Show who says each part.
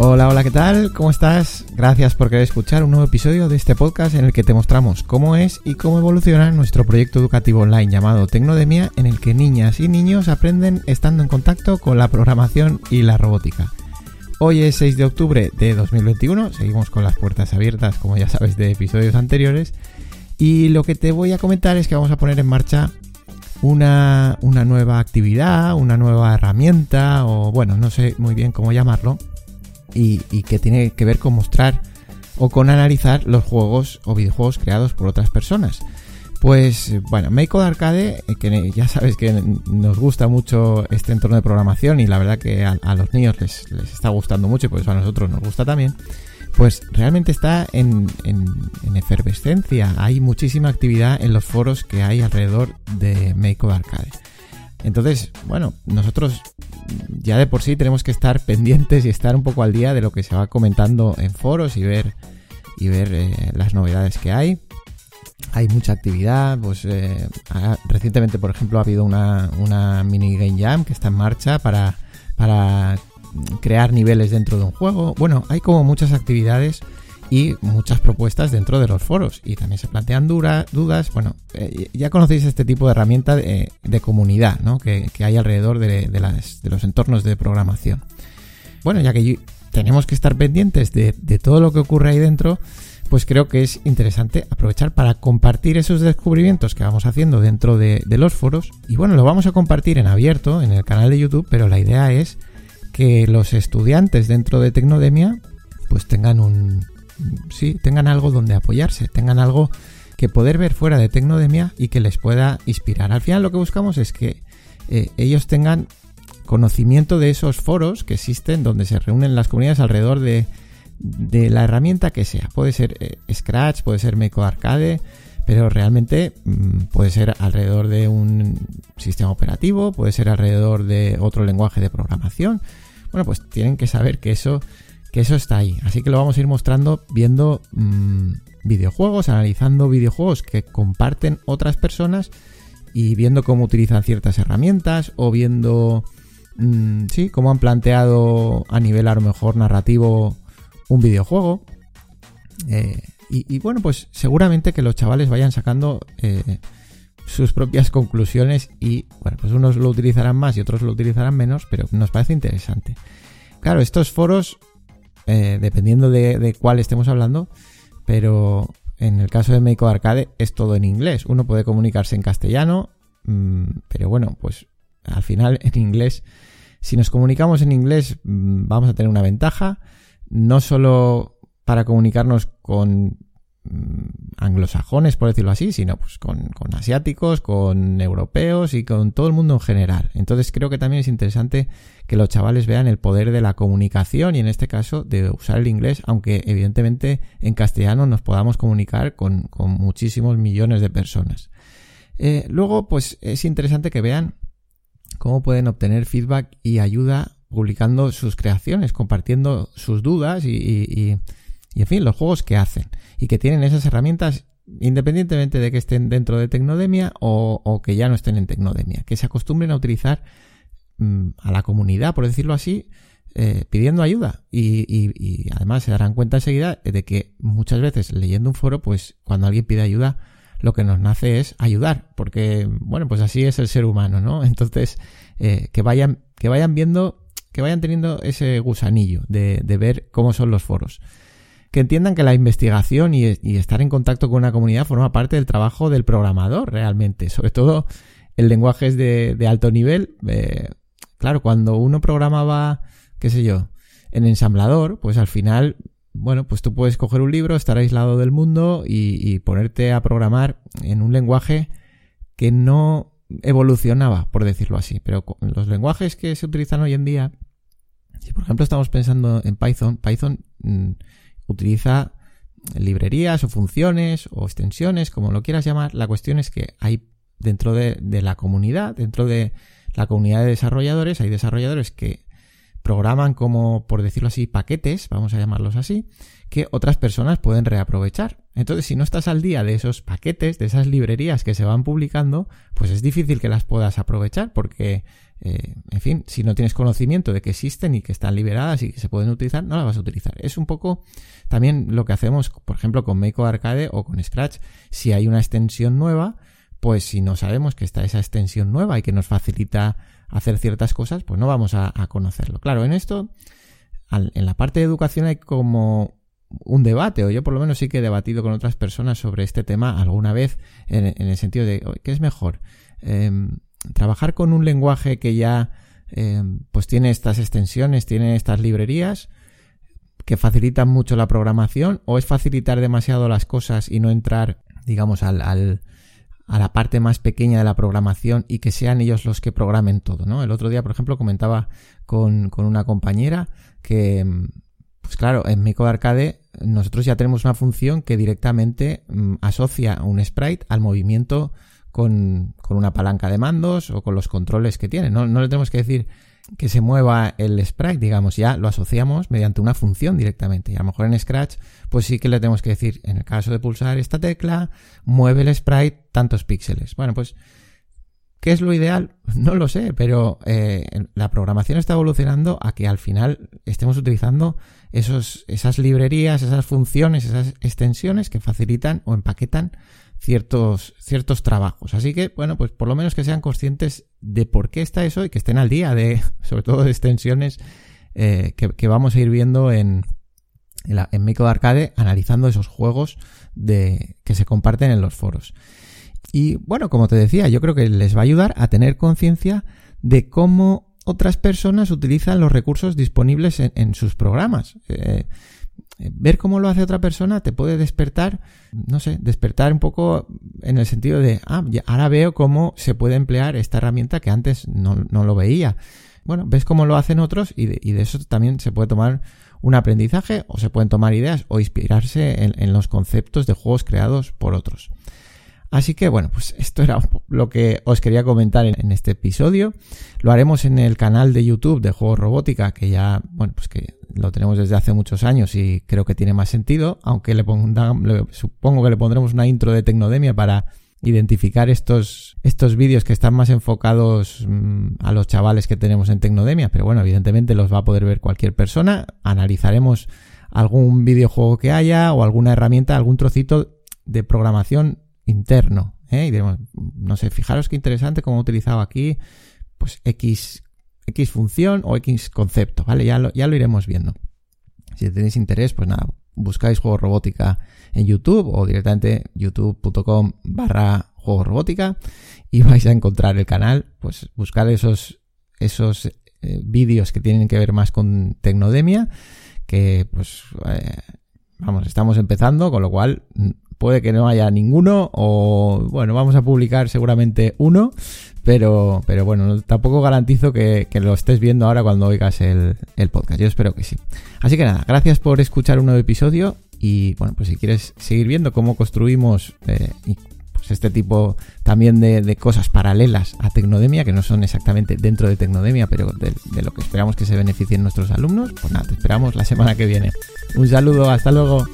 Speaker 1: Hola, hola, ¿qué tal? ¿Cómo estás? Gracias por querer escuchar un nuevo episodio de este podcast en el que te mostramos cómo es y cómo evoluciona nuestro proyecto educativo online llamado Tecnodemia, en el que niñas y niños aprenden estando en contacto con la programación y la robótica. Hoy es 6 de octubre de 2021, seguimos con las puertas abiertas, como ya sabes, de episodios anteriores, y lo que te voy a comentar es que vamos a poner en marcha una, una nueva actividad, una nueva herramienta, o bueno, no sé muy bien cómo llamarlo, y, que tiene que ver con mostrar o con analizar los juegos o videojuegos creados por otras personas. Pues bueno, Make Arcade, eh, que ya sabes que nos gusta mucho este entorno de programación y la verdad que a, los niños les, les, está gustando mucho y por eso a nosotros nos gusta también, pues realmente está en, en, efervescencia. Hay muchísima actividad en los foros que hay alrededor de Make Arcade. Entonces, bueno, nosotros ya de por sí tenemos que estar pendientes y estar un poco al día de lo que se va comentando en foros y ver y ver eh, las novedades que hay. Hay mucha actividad, pues eh, recientemente, por ejemplo, ha habido una, una mini game jam que está en marcha para, para crear niveles dentro de un juego. Bueno, hay como muchas actividades y muchas propuestas dentro de los foros. Y también se plantean dudas. Bueno, eh, ya conocéis este tipo de herramienta de, comunidad ¿no? que, hay alrededor de, los entornos de programación. Bueno, ya que tenemos que estar pendientes de, todo lo que ocurre ahí dentro, pues creo que es interesante aprovechar para compartir esos descubrimientos que vamos haciendo dentro de, los foros. Y bueno, lo vamos a compartir en abierto en el canal de YouTube, pero la idea es que los estudiantes dentro de Tecnodemia pues tengan un, sí, tengan algo donde apoyarse, tengan algo que poder ver fuera de Tecnodemia y que les pueda inspirar. Al final lo que buscamos es que eh, ellos tengan conocimiento de esos foros que existen donde se reúnen las comunidades alrededor de, la herramienta que sea. Puede ser eh, Scratch, puede ser Meco Arcade, pero realmente mm, puede ser alrededor de un sistema operativo, puede ser alrededor de otro lenguaje de programación. Bueno, pues tienen que saber que eso eso está ahí. Así que lo vamos a ir mostrando viendo mm, videojuegos, analizando videojuegos que comparten otras personas y viendo cómo utilizan ciertas herramientas o viendo, mm, sí, cómo han planteado a nivel a lo mejor narrativo un videojuego. Eh, y, bueno, pues seguramente que los chavales vayan sacando eh, sus propias conclusiones y bueno, pues unos lo utilizarán más y otros lo utilizarán menos, pero nos parece interesante. Claro, estos foros eh, dependiendo de, cuál estemos hablando, pero en el caso de Meiko Arcade es todo en inglés. Uno puede comunicarse en castellano, mm, pero bueno, pues al final en inglés, si nos comunicamos en inglés mm, vamos a tener una ventaja, no solo para comunicarnos con anglosajones, por decirlo así, sino pues con, asiáticos, con europeos y con todo el mundo en general. Entonces creo que también es interesante que los chavales vean el poder de la comunicación y en este caso de usar el inglés, aunque evidentemente en castellano nos podamos comunicar con, muchísimos millones de personas. Eh, luego, pues es interesante que vean cómo pueden obtener feedback y ayuda publicando sus creaciones, compartiendo sus dudas y en fin, los juegos que hacen. Y que tienen esas herramientas independientemente de que estén dentro de Tecnodemia o, que ya no estén en Tecnodemia, que se acostumbren a utilizar mm, a la comunidad, por decirlo así, eh, pidiendo ayuda. Y, además se darán cuenta enseguida de que muchas veces leyendo un foro, pues cuando alguien pide ayuda, lo que nos nace es ayudar, porque bueno, pues así es el ser humano, ¿no? Entonces, eh, que vayan, que vayan viendo, que vayan teniendo ese gusanillo de, de ver cómo son los foros que entiendan que la investigación y, estar en contacto con una comunidad forma parte del trabajo del programador realmente, sobre todo el lenguaje es de, alto nivel. Eh, claro, cuando uno programaba, qué sé yo, en ensamblador, pues al final, bueno, pues tú puedes coger un libro, estar aislado del mundo y, ponerte a programar en un lenguaje que no evolucionaba, por decirlo así. Pero los lenguajes que se utilizan hoy en día, si por ejemplo estamos pensando en Python, Python mm, utiliza librerías o funciones o extensiones, como lo quieras llamar. La cuestión es que hay dentro de, la comunidad, dentro de la comunidad de desarrolladores, hay desarrolladores que programan como, por decirlo así, paquetes, vamos a llamarlos así, que otras personas pueden reaprovechar. Entonces, si no estás al día de esos paquetes, de esas librerías que se van publicando, pues es difícil que las puedas aprovechar porque eh, en fin, si no tienes conocimiento de que existen y que están liberadas y que se pueden utilizar, no las vas a utilizar. Es un poco también lo que hacemos, por ejemplo, con Make Arcade o con Scratch. Si hay una extensión nueva, pues si no sabemos que está esa extensión nueva y que nos facilita hacer ciertas cosas, pues no vamos a, conocerlo. Claro, en esto, en la parte de educación hay como un debate, o yo por lo menos sí que he debatido con otras personas sobre este tema alguna vez, en, el sentido de, ¿qué es mejor? Em, trabajar con un lenguaje que ya em, pues tiene estas extensiones, tiene estas librerías que facilitan mucho la programación, o es facilitar demasiado las cosas y no entrar, digamos, al, al a la parte más pequeña de la programación y que sean ellos los que programen todo, ¿no? El otro día, por ejemplo, comentaba con, con una compañera que, pues claro, en Micro Arcade nosotros ya tenemos una función que directamente mm, asocia un sprite al movimiento con, una palanca de mandos o con los controles que tiene. No, no le tenemos que decir que se mueva el sprite, digamos, ya lo asociamos mediante una función directamente. Y a lo mejor en Scratch, pues sí que le tenemos que decir, en el caso de pulsar esta tecla, mueve el sprite tantos píxeles. Bueno, pues, ¿qué es lo ideal? No lo sé, pero eh, la programación está evolucionando a que al final estemos utilizando esos, esas librerías, esas funciones, esas extensiones que facilitan o empaquetan ciertos, ciertos trabajos. Así que, bueno, pues por lo menos que sean conscientes de por qué está eso y que estén al día de, sobre todo de extensiones eh, que, vamos a ir viendo en, en, la, Arcade, analizando esos juegos de, que se comparten en los foros. Y bueno, como te decía, yo creo que les va a ayudar a tener conciencia de cómo otras personas utilizan los recursos disponibles en, sus programas. Eh, ver cómo lo hace otra persona te puede despertar, no sé, despertar un poco en el sentido de, ah, ahora veo cómo se puede emplear esta herramienta que antes no, lo veía. Bueno, ves cómo lo hacen otros y de, eso también se puede tomar un aprendizaje o se pueden tomar ideas o inspirarse en los conceptos de juegos creados por otros. Así que bueno, pues esto era lo que os quería comentar en, este episodio. Lo haremos en el canal de YouTube de Juegos Robótica, que ya, bueno, pues que lo tenemos desde hace muchos años y creo que tiene más sentido, aunque le, supongo que le pondremos una intro de Tecnodemia para identificar estos, estos vídeos que están más enfocados mm, a los chavales que tenemos en Tecnodemia, pero bueno, evidentemente los va a poder ver cualquier persona. Analizaremos algún videojuego que haya o alguna herramienta, algún trocito de programación interno. ¿eh? Y diremos, no sé, fijaros qué interesante cómo he utilizado aquí, pues X, X función o X concepto, ¿vale? Ya lo, iremos viendo. Si tenéis interés, pues nada, buscáis juego robótica en YouTube o directamente youtube.com barra juego robótica y vais a encontrar el canal, pues buscar esos, esos eh, vídeos que tienen que ver más con Tecnodemia, que pues, eh, vamos, estamos empezando, con lo cual puede que no haya ninguno o bueno, vamos a publicar seguramente uno, pero, pero bueno, tampoco garantizo que, lo estés viendo ahora cuando oigas el, podcast. Yo espero que sí. Así que nada, gracias por escuchar un nuevo episodio y bueno, pues si quieres seguir viendo cómo construimos eh, pues este tipo también de, cosas paralelas a Tecnodemia, que no son exactamente dentro de Tecnodemia, pero de, de lo que esperamos que se beneficien nuestros alumnos, pues nada, te esperamos la semana que viene. Un saludo, hasta luego.